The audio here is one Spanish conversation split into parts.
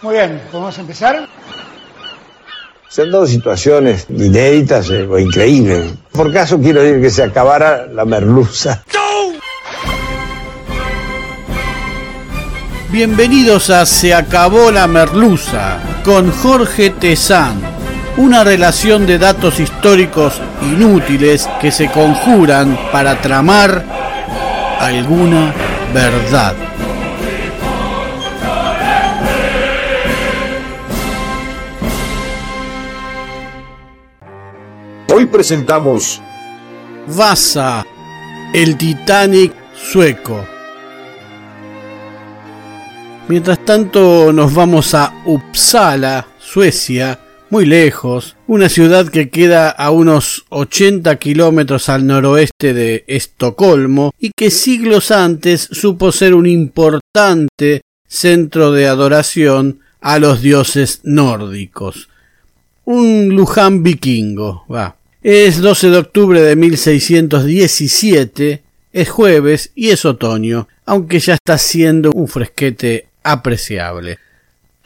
Muy bien, ¿podemos empezar? Se han dado situaciones inéditas eh, o increíbles. Por caso quiero decir que se acabara la merluza. Bienvenidos a Se acabó la merluza con Jorge Tezán. Una relación de datos históricos inútiles que se conjuran para tramar alguna verdad. Hoy presentamos Vasa, el Titanic sueco. Mientras tanto nos vamos a Uppsala, Suecia, muy lejos, una ciudad que queda a unos 80 kilómetros al noroeste de Estocolmo y que siglos antes supo ser un importante centro de adoración a los dioses nórdicos. Un Luján vikingo, va. Es 12 de octubre de 1617, es jueves y es otoño, aunque ya está siendo un fresquete apreciable.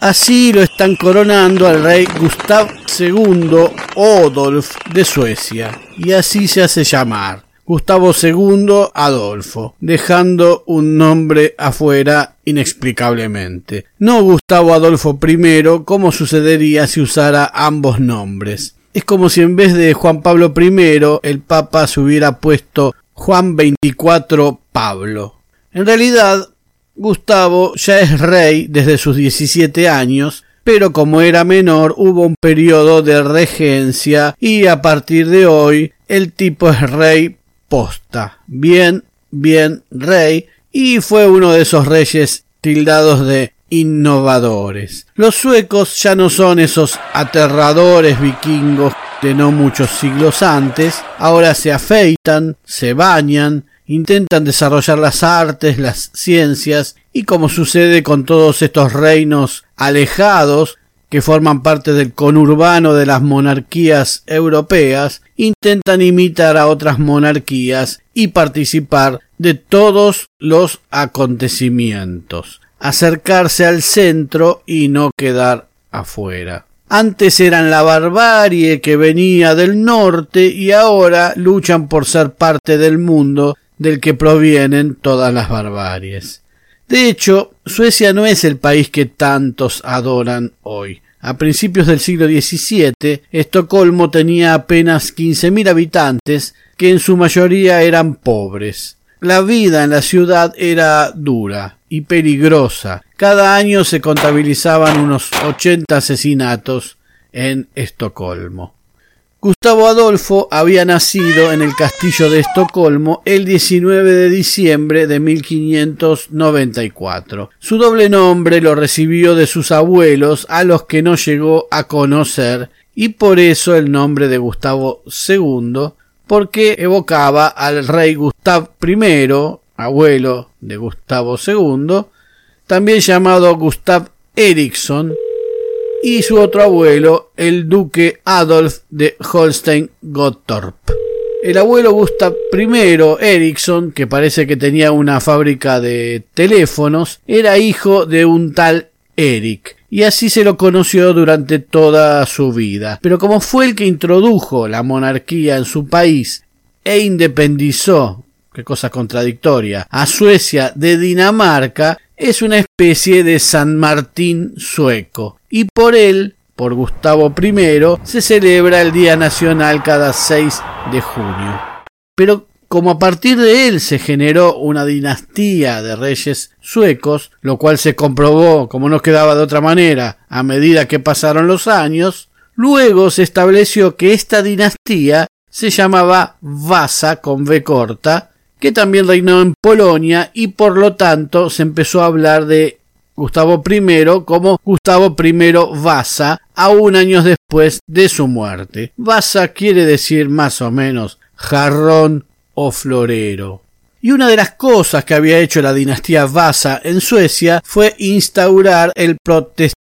Así lo están coronando al rey Gustav II Odolf de Suecia, y así se hace llamar. Gustavo II Adolfo, dejando un nombre afuera inexplicablemente. No Gustavo Adolfo I, como sucedería si usara ambos nombres. Es como si en vez de Juan Pablo I el Papa se hubiera puesto Juan XXIV Pablo. En realidad, Gustavo ya es rey desde sus 17 años, pero como era menor hubo un periodo de regencia y a partir de hoy el tipo es rey posta. Bien, bien rey y fue uno de esos reyes tildados de innovadores. Los suecos ya no son esos aterradores vikingos de no muchos siglos antes, ahora se afeitan, se bañan, intentan desarrollar las artes, las ciencias, y como sucede con todos estos reinos alejados, que forman parte del conurbano de las monarquías europeas, intentan imitar a otras monarquías y participar de todos los acontecimientos, acercarse al centro y no quedar afuera. Antes eran la barbarie que venía del norte y ahora luchan por ser parte del mundo del que provienen todas las barbaries. De hecho, Suecia no es el país que tantos adoran hoy. A principios del siglo XVII, Estocolmo tenía apenas 15.000 habitantes, que en su mayoría eran pobres. La vida en la ciudad era dura y peligrosa. Cada año se contabilizaban unos 80 asesinatos en Estocolmo. Gustavo Adolfo había nacido en el castillo de Estocolmo el 19 de diciembre de 1594. Su doble nombre lo recibió de sus abuelos a los que no llegó a conocer y por eso el nombre de Gustavo II porque evocaba al rey Gustav I, abuelo de Gustavo II, también llamado Gustav Eriksson, y su otro abuelo, el duque Adolf de Holstein-Gottorp. El abuelo Gustav I Eriksson, que parece que tenía una fábrica de teléfonos, era hijo de un tal Eric, y así se lo conoció durante toda su vida. Pero como fue el que introdujo la monarquía en su país e independizó, qué cosa contradictoria, a Suecia de Dinamarca, es una especie de San Martín sueco, y por él, por Gustavo I, se celebra el Día Nacional cada 6 de junio. Pero como a partir de él se generó una dinastía de reyes suecos, lo cual se comprobó, como no quedaba de otra manera, a medida que pasaron los años, luego se estableció que esta dinastía se llamaba Vasa con V corta, que también reinó en Polonia y por lo tanto se empezó a hablar de Gustavo I como Gustavo I Vasa, aún años después de su muerte. Vasa quiere decir más o menos jarrón o florero. Y una de las cosas que había hecho la dinastía Vasa en Suecia fue instaurar el protestantismo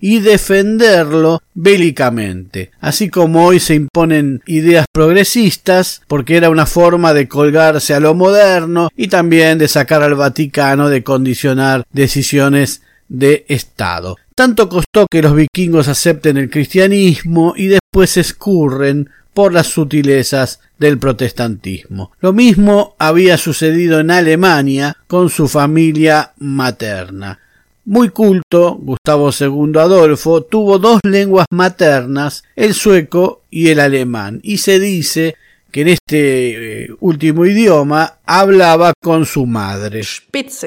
y defenderlo bélicamente. Así como hoy se imponen ideas progresistas, porque era una forma de colgarse a lo moderno y también de sacar al Vaticano de condicionar decisiones de Estado. Tanto costó que los vikingos acepten el cristianismo y después escurren por las sutilezas del protestantismo. Lo mismo había sucedido en Alemania con su familia materna. Muy culto, Gustavo II Adolfo tuvo dos lenguas maternas, el sueco y el alemán, y se dice que en este eh, último idioma hablaba con su madre.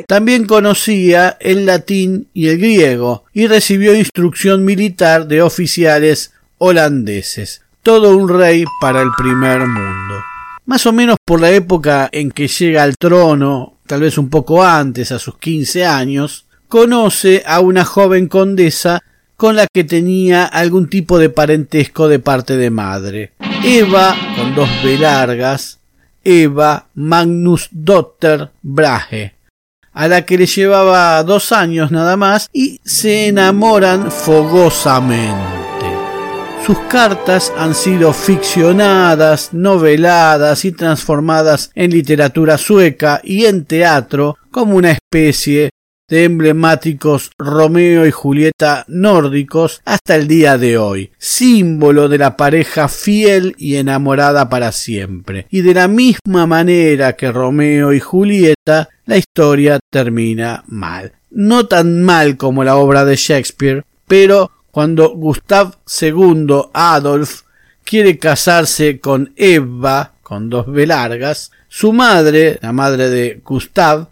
También conocía el latín y el griego y recibió instrucción militar de oficiales holandeses todo un rey para el primer mundo. Más o menos por la época en que llega al trono, tal vez un poco antes, a sus quince años, conoce a una joven condesa con la que tenía algún tipo de parentesco de parte de madre. Eva, con dos B largas, Eva Magnus Dotter Brahe, a la que le llevaba dos años nada más y se enamoran fogosamente. Sus cartas han sido ficcionadas, noveladas y transformadas en literatura sueca y en teatro como una especie de emblemáticos Romeo y Julieta nórdicos hasta el día de hoy, símbolo de la pareja fiel y enamorada para siempre. Y de la misma manera que Romeo y Julieta, la historia termina mal. No tan mal como la obra de Shakespeare, pero cuando Gustav II Adolf quiere casarse con Eva, con dos B largas, su madre, la madre de Gustav,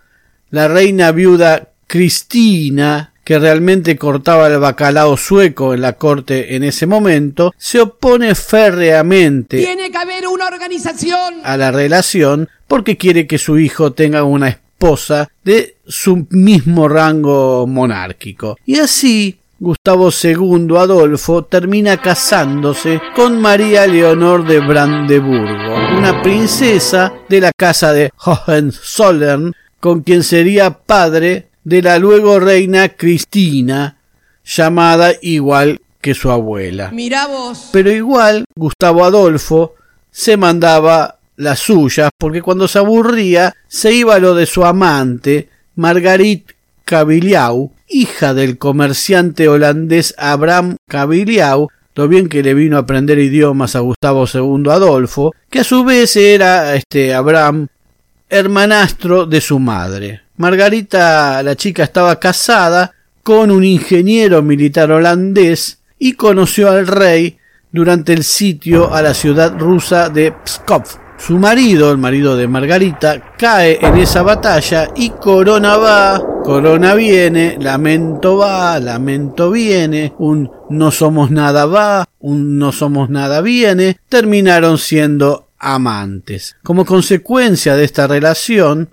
la reina viuda Cristina, que realmente cortaba el bacalao sueco en la corte en ese momento, se opone férreamente Tiene que haber una organización a la relación porque quiere que su hijo tenga una esposa de su mismo rango monárquico. Y así Gustavo II Adolfo termina casándose con María Leonor de Brandeburgo, una princesa de la casa de Hohenzollern, con quien sería padre de la luego reina Cristina, llamada igual que su abuela. Mira vos. Pero igual Gustavo Adolfo se mandaba las suyas, porque cuando se aburría se iba a lo de su amante, Margarit Caviliau, hija del comerciante holandés Abraham Caviliau, lo bien que le vino a aprender idiomas a Gustavo II Adolfo, que a su vez era este Abraham hermanastro de su madre. Margarita, la chica, estaba casada con un ingeniero militar holandés y conoció al rey durante el sitio a la ciudad rusa de Pskov. Su marido, el marido de Margarita, cae en esa batalla y Corona va, Corona viene, lamento va, lamento viene, un no somos nada va, un no somos nada viene, terminaron siendo amantes. Como consecuencia de esta relación,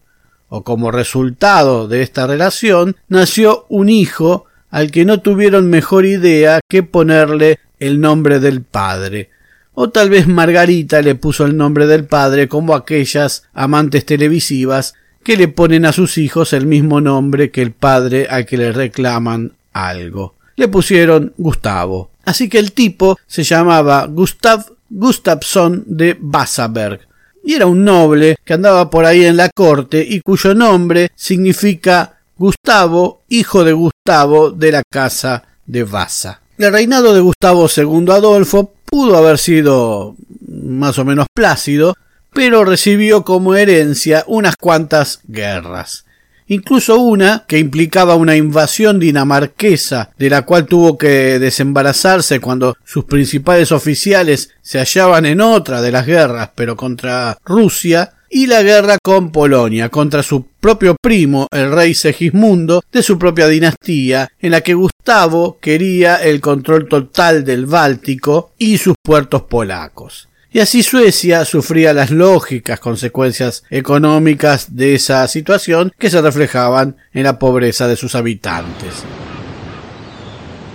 o como resultado de esta relación, nació un hijo al que no tuvieron mejor idea que ponerle el nombre del padre o tal vez Margarita le puso el nombre del padre como aquellas amantes televisivas que le ponen a sus hijos el mismo nombre que el padre al que le reclaman algo. Le pusieron Gustavo. Así que el tipo se llamaba Gustav Gustafsson de Basaberg. Y era un noble que andaba por ahí en la corte y cuyo nombre significa Gustavo, hijo de Gustavo de la casa de Vasa. El reinado de Gustavo II Adolfo pudo haber sido más o menos plácido, pero recibió como herencia unas cuantas guerras. Incluso una que implicaba una invasión dinamarquesa, de la cual tuvo que desembarazarse cuando sus principales oficiales se hallaban en otra de las guerras, pero contra Rusia, y la guerra con Polonia contra su propio primo, el rey Segismundo, de su propia dinastía, en la que Gustavo quería el control total del Báltico y sus puertos polacos. Y así Suecia sufría las lógicas consecuencias económicas de esa situación que se reflejaban en la pobreza de sus habitantes.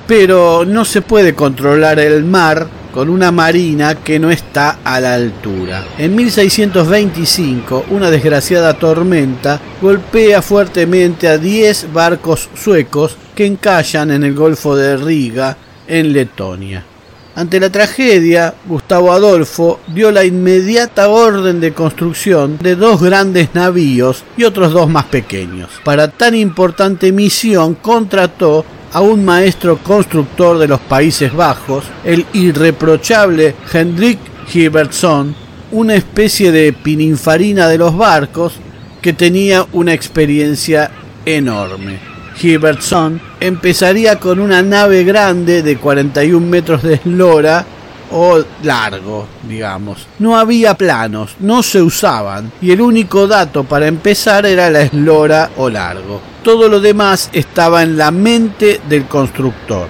Pero no se puede controlar el mar con una marina que no está a la altura. En 1625, una desgraciada tormenta golpea fuertemente a 10 barcos suecos que encallan en el Golfo de Riga, en Letonia. Ante la tragedia, Gustavo Adolfo dio la inmediata orden de construcción de dos grandes navíos y otros dos más pequeños. Para tan importante misión contrató a un maestro constructor de los Países Bajos, el irreprochable Hendrik Hibertson, una especie de pininfarina de los barcos que tenía una experiencia enorme. Hibertson empezaría con una nave grande de 41 metros de eslora o largo, digamos. No había planos, no se usaban, y el único dato para empezar era la eslora o largo. Todo lo demás estaba en la mente del constructor.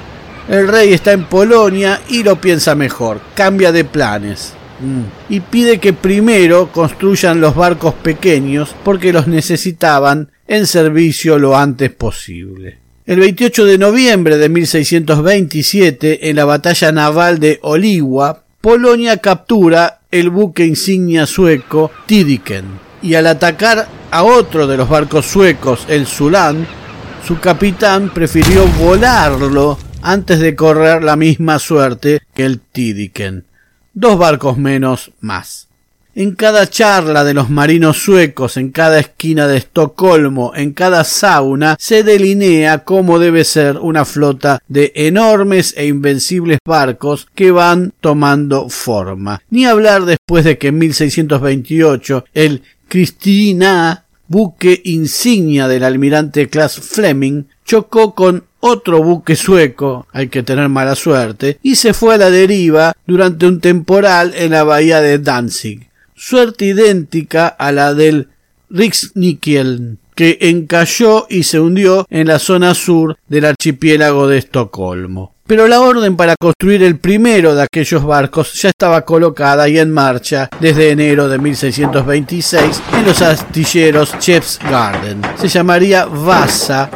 El rey está en Polonia y lo piensa mejor, cambia de planes. Mm. Y pide que primero construyan los barcos pequeños porque los necesitaban en servicio lo antes posible. El 28 de noviembre de 1627, en la batalla naval de Oliwa, Polonia captura el buque insignia sueco Tidiken y al atacar a otro de los barcos suecos, el Sulan, su capitán prefirió volarlo antes de correr la misma suerte que el Tidiken. Dos barcos menos más. En cada charla de los marinos suecos, en cada esquina de Estocolmo, en cada sauna, se delinea cómo debe ser una flota de enormes e invencibles barcos que van tomando forma. Ni hablar después de que en 1628 el Christina, buque insignia del almirante Class Fleming, chocó con otro buque sueco, hay que tener mala suerte, y se fue a la deriva durante un temporal en la bahía de Danzig suerte idéntica a la del Riksnikiel, que encalló y se hundió en la zona sur del archipiélago de Estocolmo. Pero la orden para construir el primero de aquellos barcos ya estaba colocada y en marcha desde enero de 1626 en los astilleros Chef's Garden. Se llamaría Vasa,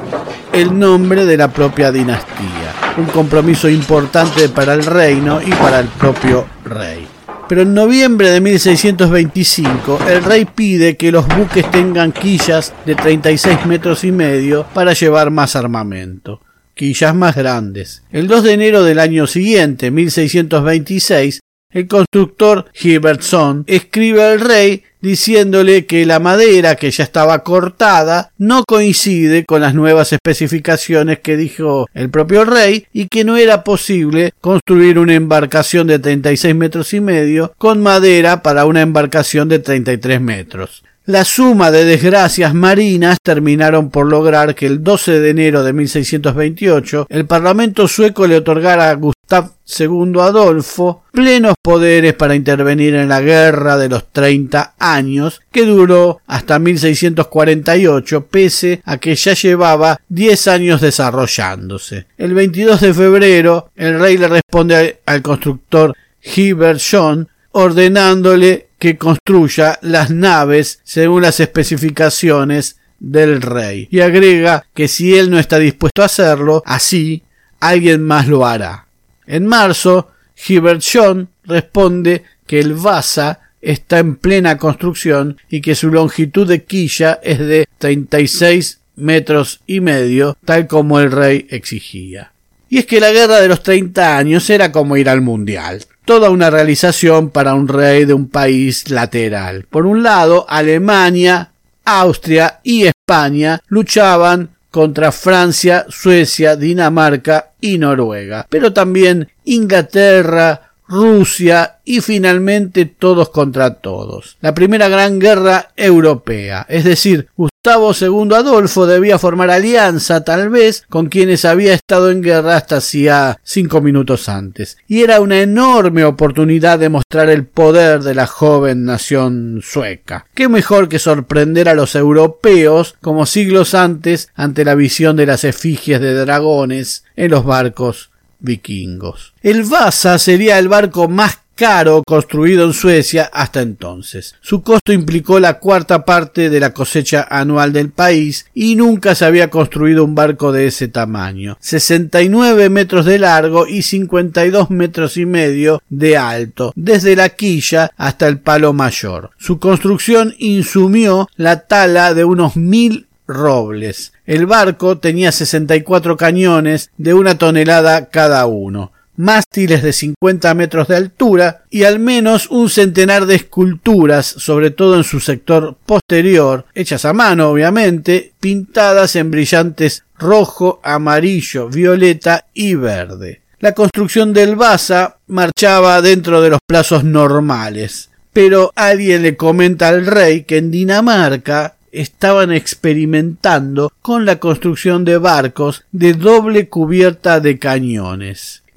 el nombre de la propia dinastía. Un compromiso importante para el reino y para el propio rey pero en noviembre de 1625 el rey pide que los buques tengan quillas de 36 metros y medio para llevar más armamento quillas más grandes. El 2 de enero del año siguiente, 1626, el constructor Hibertson escribe al rey diciéndole que la madera que ya estaba cortada no coincide con las nuevas especificaciones que dijo el propio rey y que no era posible construir una embarcación de 36 metros y medio con madera para una embarcación de 33 metros. La suma de desgracias marinas terminaron por lograr que el 12 de enero de 1628 el Parlamento sueco le otorgara a Gustav II Adolfo plenos poderes para intervenir en la Guerra de los Treinta Años, que duró hasta 1648, pese a que ya llevaba diez años desarrollándose. El 22 de febrero, el rey le responde al constructor Hubert John ordenándole que construya las naves según las especificaciones del rey y agrega que si él no está dispuesto a hacerlo, así alguien más lo hará. En marzo, Hubert John responde que el Vasa está en plena construcción y que su longitud de quilla es de 36 metros y medio, tal como el rey exigía. Y es que la guerra de los 30 años era como ir al mundial. Toda una realización para un rey de un país lateral. Por un lado, Alemania, Austria y España luchaban contra Francia, Suecia, Dinamarca y Noruega. Pero también Inglaterra, Rusia y finalmente todos contra todos. La primera gran guerra europea, es decir, Gustavo II Adolfo debía formar alianza tal vez con quienes había estado en guerra hasta hacía cinco minutos antes. Y era una enorme oportunidad de mostrar el poder de la joven nación sueca. Qué mejor que sorprender a los europeos como siglos antes ante la visión de las efigies de dragones en los barcos vikingos. El Vasa sería el barco más caro construido en Suecia hasta entonces. Su costo implicó la cuarta parte de la cosecha anual del país y nunca se había construido un barco de ese tamaño. 69 metros de largo y 52 metros y medio de alto, desde la quilla hasta el palo mayor. Su construcción insumió la tala de unos mil robles. El barco tenía 64 cañones de una tonelada cada uno, mástiles de 50 metros de altura y al menos un centenar de esculturas, sobre todo en su sector posterior, hechas a mano obviamente, pintadas en brillantes rojo, amarillo, violeta y verde. La construcción del Baza marchaba dentro de los plazos normales, pero alguien le comenta al rey que en Dinamarca estaban experimentando con la construcción de barcos de doble cubierta de cañones.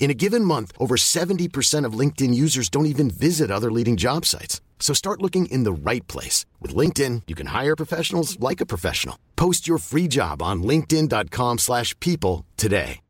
In a given month, over 70% of LinkedIn users don't even visit other leading job sites. So start looking in the right place. With LinkedIn, you can hire professionals like a professional. Post your free job on linkedin.com slash people today.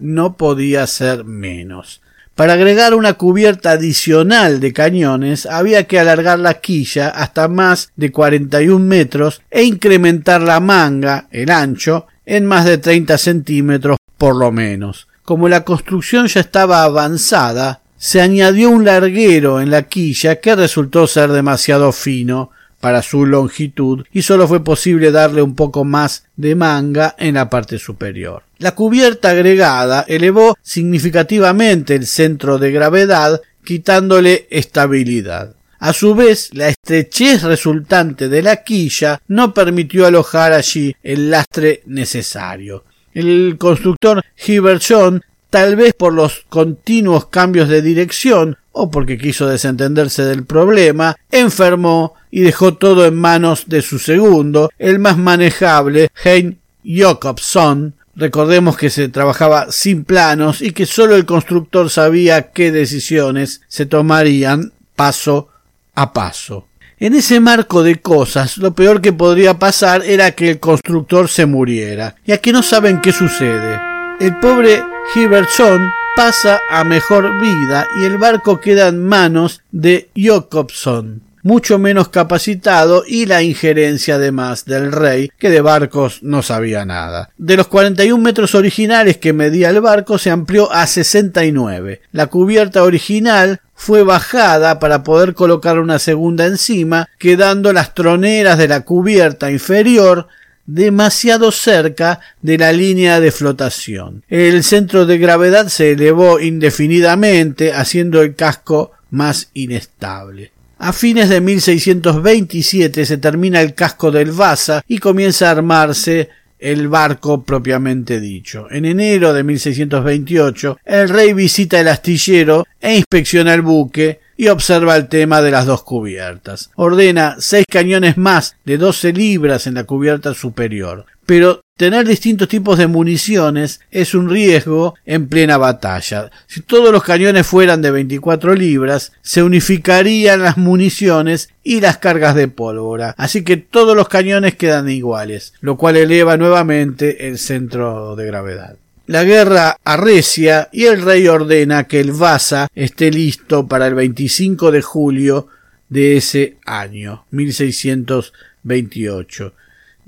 no podía ser menos. Para agregar una cubierta adicional de cañones había que alargar la quilla hasta más de 41 metros e incrementar la manga, el ancho, en más de 30 centímetros por lo menos. Como la construcción ya estaba avanzada, se añadió un larguero en la quilla que resultó ser demasiado fino para su longitud y solo fue posible darle un poco más de manga en la parte superior. La cubierta agregada elevó significativamente el centro de gravedad quitándole estabilidad. A su vez, la estrechez resultante de la quilla no permitió alojar allí el lastre necesario. El constructor Hibbert John, tal vez por los continuos cambios de dirección o porque quiso desentenderse del problema, enfermó y dejó todo en manos de su segundo, el más manejable, Hein Jacobson. Recordemos que se trabajaba sin planos y que solo el constructor sabía qué decisiones se tomarían paso a paso. En ese marco de cosas, lo peor que podría pasar era que el constructor se muriera. Y aquí no saben qué sucede. El pobre Hibertson pasa a mejor vida y el barco queda en manos de Jacobson, mucho menos capacitado y la injerencia además del rey, que de barcos no sabía nada. De los 41 metros originales que medía el barco se amplió a 69. La cubierta original fue bajada para poder colocar una segunda encima, quedando las troneras de la cubierta inferior demasiado cerca de la línea de flotación. El centro de gravedad se elevó indefinidamente, haciendo el casco más inestable. A fines de 1627 se termina el casco del Vasa y comienza a armarse el barco propiamente dicho. En enero de 1628, el rey visita el astillero e inspecciona el buque y observa el tema de las dos cubiertas. Ordena seis cañones más de 12 libras en la cubierta superior. Pero tener distintos tipos de municiones es un riesgo en plena batalla. Si todos los cañones fueran de 24 libras, se unificarían las municiones y las cargas de pólvora. Así que todos los cañones quedan iguales, lo cual eleva nuevamente el centro de gravedad. La guerra arrecia y el rey ordena que el Vasa esté listo para el 25 de julio de ese año, 1628.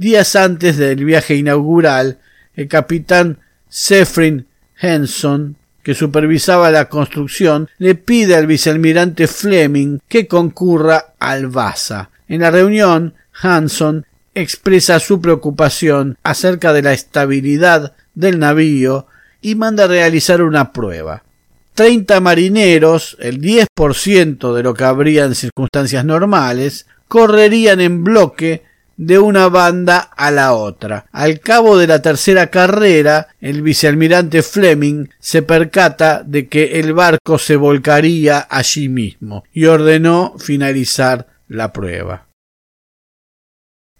Días antes del viaje inaugural, el capitán Sefrin Henson, que supervisaba la construcción, le pide al vicealmirante Fleming que concurra al Vasa. En la reunión, Hanson expresa su preocupación acerca de la estabilidad del navío y manda realizar una prueba. Treinta marineros, el diez por ciento de lo que habría en circunstancias normales, correrían en bloque de una banda a la otra. Al cabo de la tercera carrera, el vicealmirante Fleming se percata de que el barco se volcaría allí mismo y ordenó finalizar la prueba.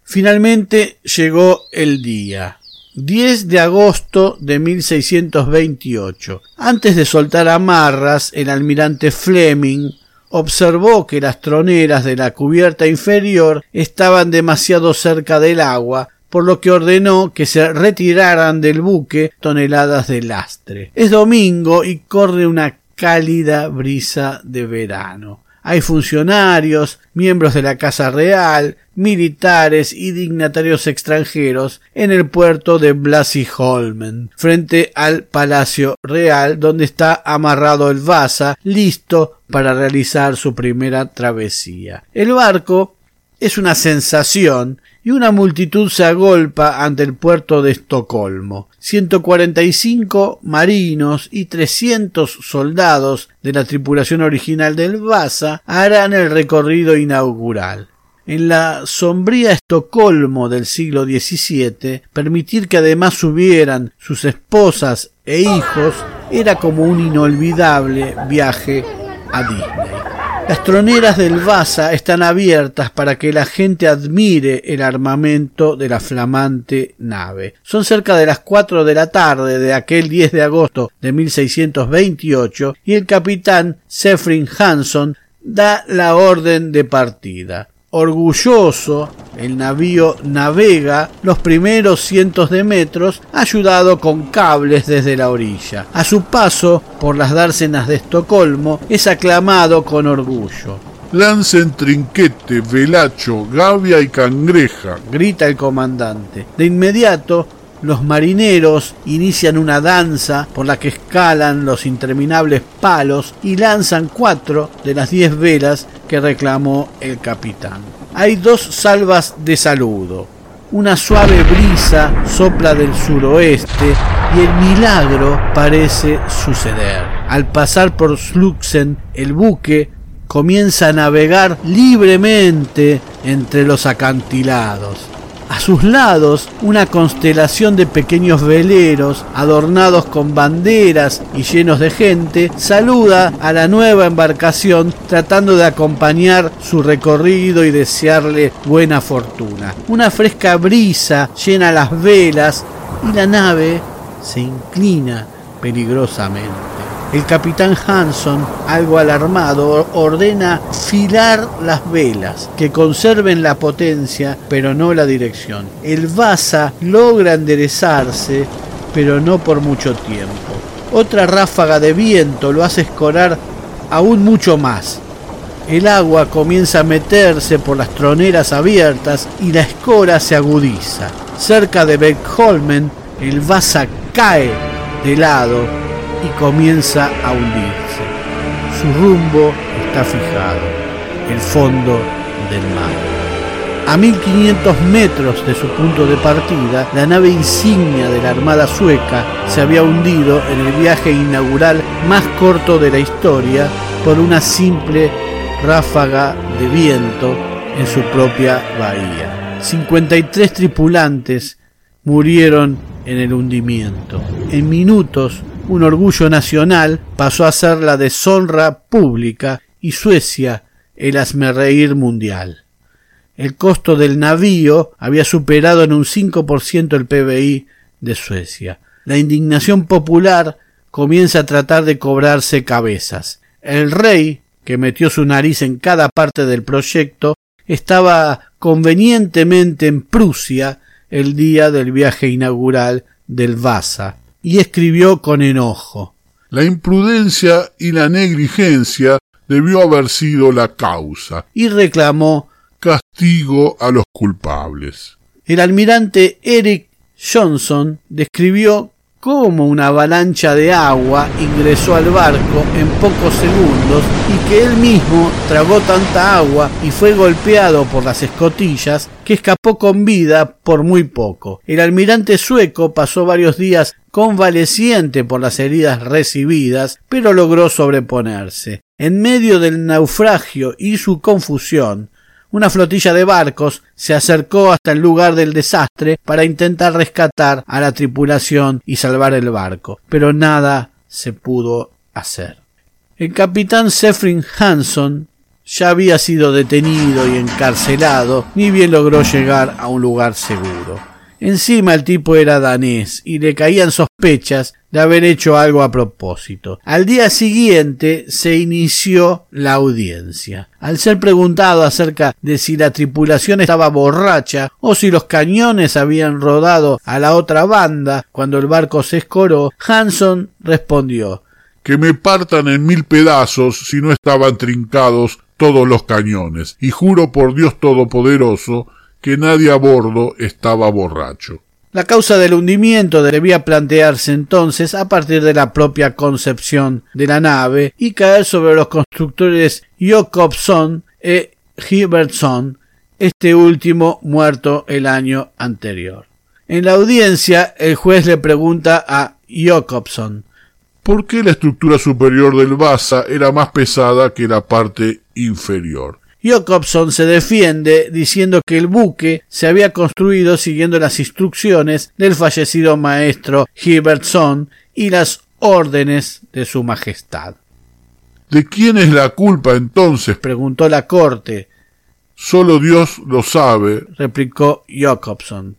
Finalmente llegó el día. 10 de agosto de 1628. Antes de soltar amarras, el almirante Fleming observó que las troneras de la cubierta inferior estaban demasiado cerca del agua, por lo que ordenó que se retiraran del buque toneladas de lastre. Es domingo y corre una cálida brisa de verano. Hay funcionarios, miembros de la Casa Real, militares y dignatarios extranjeros en el puerto de Blasiholmen, frente al Palacio Real, donde está amarrado el Vasa, listo para realizar su primera travesía. El barco es una sensación y una multitud se agolpa ante el puerto de Estocolmo. 145 marinos y 300 soldados de la tripulación original del Vasa harán el recorrido inaugural. En la sombría Estocolmo del siglo XVII, permitir que además subieran sus esposas e hijos era como un inolvidable viaje a Disney. Las troneras del Vasa están abiertas para que la gente admire el armamento de la flamante nave. Son cerca de las cuatro de la tarde de aquel 10 de agosto de 1628 y el capitán Sefrin Hanson da la orden de partida. Orgulloso, el navío navega los primeros cientos de metros, ayudado con cables desde la orilla. A su paso por las dársenas de Estocolmo, es aclamado con orgullo. Lancen trinquete, velacho, gavia y cangreja, grita el comandante. De inmediato, los marineros inician una danza por la que escalan los interminables palos y lanzan cuatro de las diez velas que reclamó el capitán. Hay dos salvas de saludo. Una suave brisa sopla del suroeste y el milagro parece suceder. Al pasar por Sluxen, el buque comienza a navegar libremente entre los acantilados. A sus lados, una constelación de pequeños veleros adornados con banderas y llenos de gente saluda a la nueva embarcación tratando de acompañar su recorrido y desearle buena fortuna. Una fresca brisa llena las velas y la nave se inclina peligrosamente. El capitán Hanson, algo alarmado, ordena filar las velas, que conserven la potencia, pero no la dirección. El Vasa logra enderezarse, pero no por mucho tiempo. Otra ráfaga de viento lo hace escorar aún mucho más. El agua comienza a meterse por las troneras abiertas y la escora se agudiza. Cerca de Beckholmen, el Vasa cae de lado y comienza a hundirse. Su rumbo está fijado, el fondo del mar. A 1500 metros de su punto de partida, la nave insignia de la Armada sueca se había hundido en el viaje inaugural más corto de la historia por una simple ráfaga de viento en su propia bahía. 53 tripulantes murieron en el hundimiento. En minutos, un orgullo nacional pasó a ser la deshonra pública y Suecia el asmerreír mundial. El costo del navío había superado en un 5% el PBI de Suecia. La indignación popular comienza a tratar de cobrarse cabezas. El rey, que metió su nariz en cada parte del proyecto, estaba convenientemente en Prusia el día del viaje inaugural del Vasa y escribió con enojo La imprudencia y la negligencia debió haber sido la causa y reclamó castigo a los culpables. El almirante Eric Johnson describió cómo una avalancha de agua ingresó al barco en pocos segundos y que él mismo tragó tanta agua y fue golpeado por las escotillas que escapó con vida por muy poco. El almirante sueco pasó varios días convaleciente por las heridas recibidas, pero logró sobreponerse. En medio del naufragio y su confusión, una flotilla de barcos se acercó hasta el lugar del desastre para intentar rescatar a la tripulación y salvar el barco, pero nada se pudo hacer. El capitán Sefrin Hanson ya había sido detenido y encarcelado, ni bien logró llegar a un lugar seguro. Encima el tipo era danés y le caían sospechas de haber hecho algo a propósito. Al día siguiente se inició la audiencia. Al ser preguntado acerca de si la tripulación estaba borracha o si los cañones habían rodado a la otra banda cuando el barco se escoró, Hanson respondió que me partan en mil pedazos si no estaban trincados todos los cañones, y juro por Dios Todopoderoso que nadie a bordo estaba borracho. La causa del hundimiento debía plantearse entonces a partir de la propia concepción de la nave y caer sobre los constructores Jacobson e Hibertson, este último muerto el año anterior. En la audiencia, el juez le pregunta a Jacobson ¿Por qué la estructura superior del Vasa era más pesada que la parte inferior? Jacobson se defiende diciendo que el buque se había construido siguiendo las instrucciones del fallecido maestro Hibertson y las órdenes de su majestad. ¿De quién es la culpa entonces? preguntó la corte. Solo Dios lo sabe, replicó Jacobson.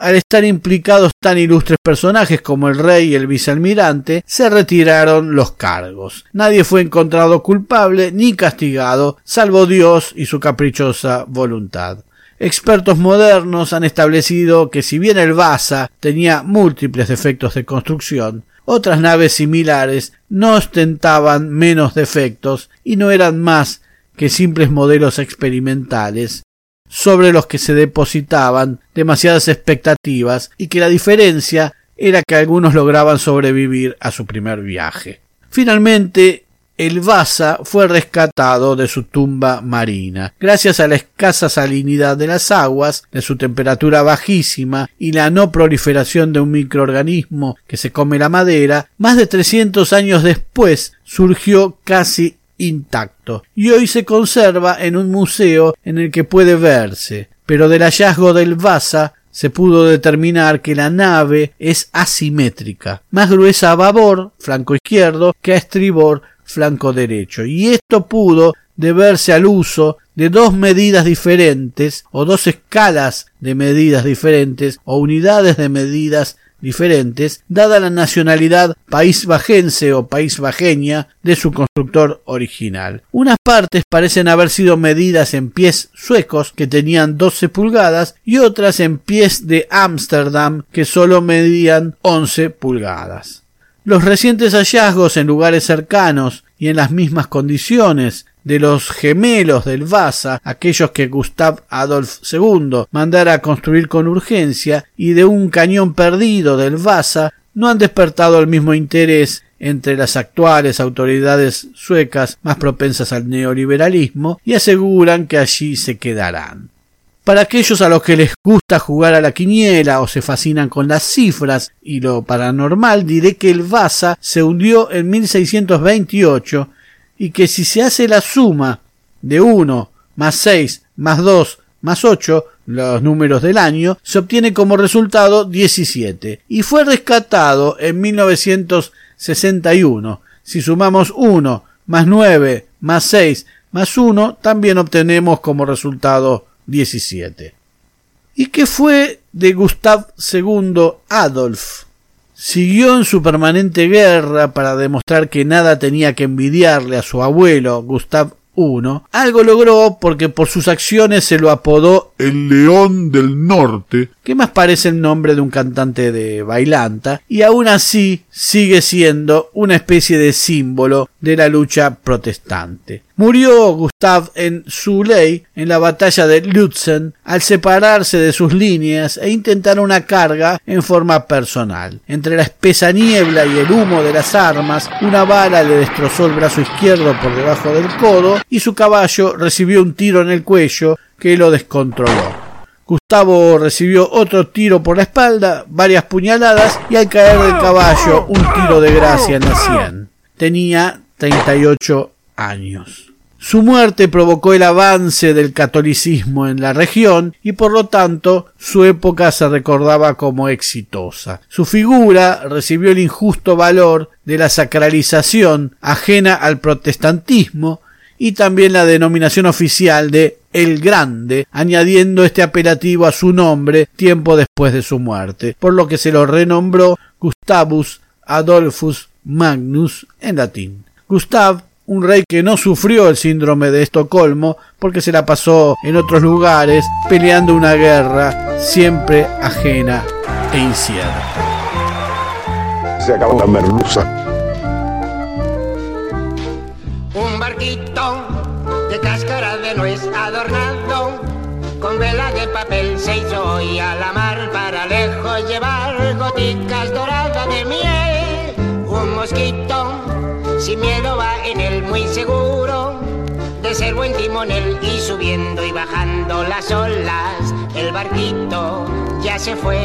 Al estar implicados tan ilustres personajes como el rey y el vicealmirante, se retiraron los cargos. Nadie fue encontrado culpable ni castigado, salvo Dios y su caprichosa voluntad. Expertos modernos han establecido que si bien el Vasa tenía múltiples defectos de construcción, otras naves similares no ostentaban menos defectos y no eran más que simples modelos experimentales sobre los que se depositaban demasiadas expectativas y que la diferencia era que algunos lograban sobrevivir a su primer viaje. Finalmente, el Vasa fue rescatado de su tumba marina. Gracias a la escasa salinidad de las aguas, de su temperatura bajísima y la no proliferación de un microorganismo que se come la madera, más de 300 años después surgió casi intacto. Y hoy se conserva en un museo en el que puede verse, pero del hallazgo del Vasa se pudo determinar que la nave es asimétrica, más gruesa a babor, flanco izquierdo, que a estribor, flanco derecho, y esto pudo deberse al uso de dos medidas diferentes o dos escalas de medidas diferentes o unidades de medidas diferentes, dada la nacionalidad país bajense o país bajeña de su constructor original. Unas partes parecen haber sido medidas en pies suecos que tenían 12 pulgadas y otras en pies de Ámsterdam que solo medían 11 pulgadas. Los recientes hallazgos en lugares cercanos y en las mismas condiciones de los gemelos del Vasa, aquellos que Gustav Adolf II mandara construir con urgencia, y de un cañón perdido del Vasa, no han despertado el mismo interés entre las actuales autoridades suecas más propensas al neoliberalismo y aseguran que allí se quedarán. Para aquellos a los que les gusta jugar a la quiniela o se fascinan con las cifras y lo paranormal, diré que el Vasa se hundió en 1628 y que si se hace la suma de 1 más 6 más 2 más 8, los números del año, se obtiene como resultado 17 y fue rescatado en 1961. Si sumamos 1 más 9 más 6 más 1, también obtenemos como resultado 17. ¿Y qué fue de Gustav II Adolf? Siguió en su permanente guerra para demostrar que nada tenía que envidiarle a su abuelo Gustav algo logró porque por sus acciones se lo apodó el León del Norte, que más parece el nombre de un cantante de bailanta, y aún así sigue siendo una especie de símbolo de la lucha protestante. Murió Gustav en Soleil en la batalla de Lutzen al separarse de sus líneas e intentar una carga en forma personal. Entre la espesa niebla y el humo de las armas, una bala le destrozó el brazo izquierdo por debajo del codo y su caballo recibió un tiro en el cuello que lo descontroló. Gustavo recibió otro tiro por la espalda, varias puñaladas y al caer del caballo un tiro de gracia en la sien. Tenía 38 años. Su muerte provocó el avance del catolicismo en la región y por lo tanto su época se recordaba como exitosa. Su figura recibió el injusto valor de la sacralización ajena al protestantismo y también la denominación oficial de el Grande, añadiendo este apelativo a su nombre tiempo después de su muerte, por lo que se lo renombró Gustavus Adolphus Magnus en latín. Gustav, un rey que no sufrió el síndrome de Estocolmo porque se la pasó en otros lugares peleando una guerra siempre ajena e incierta. Se acabó la merluza. Un barquito de cáscara de nuez adornado con vela de papel se hizo hoy a la mar para lejos llevar goticas doradas de miel. Un mosquito sin miedo va en él muy seguro de ser buen timonel y subiendo y bajando las olas el barquito ya se fue.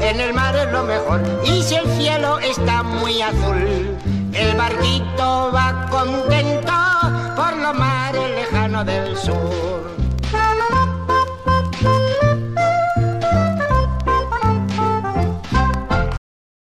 En el mar es lo mejor, y si el cielo está muy azul, el barquito va contento por los mares lejanos del sur.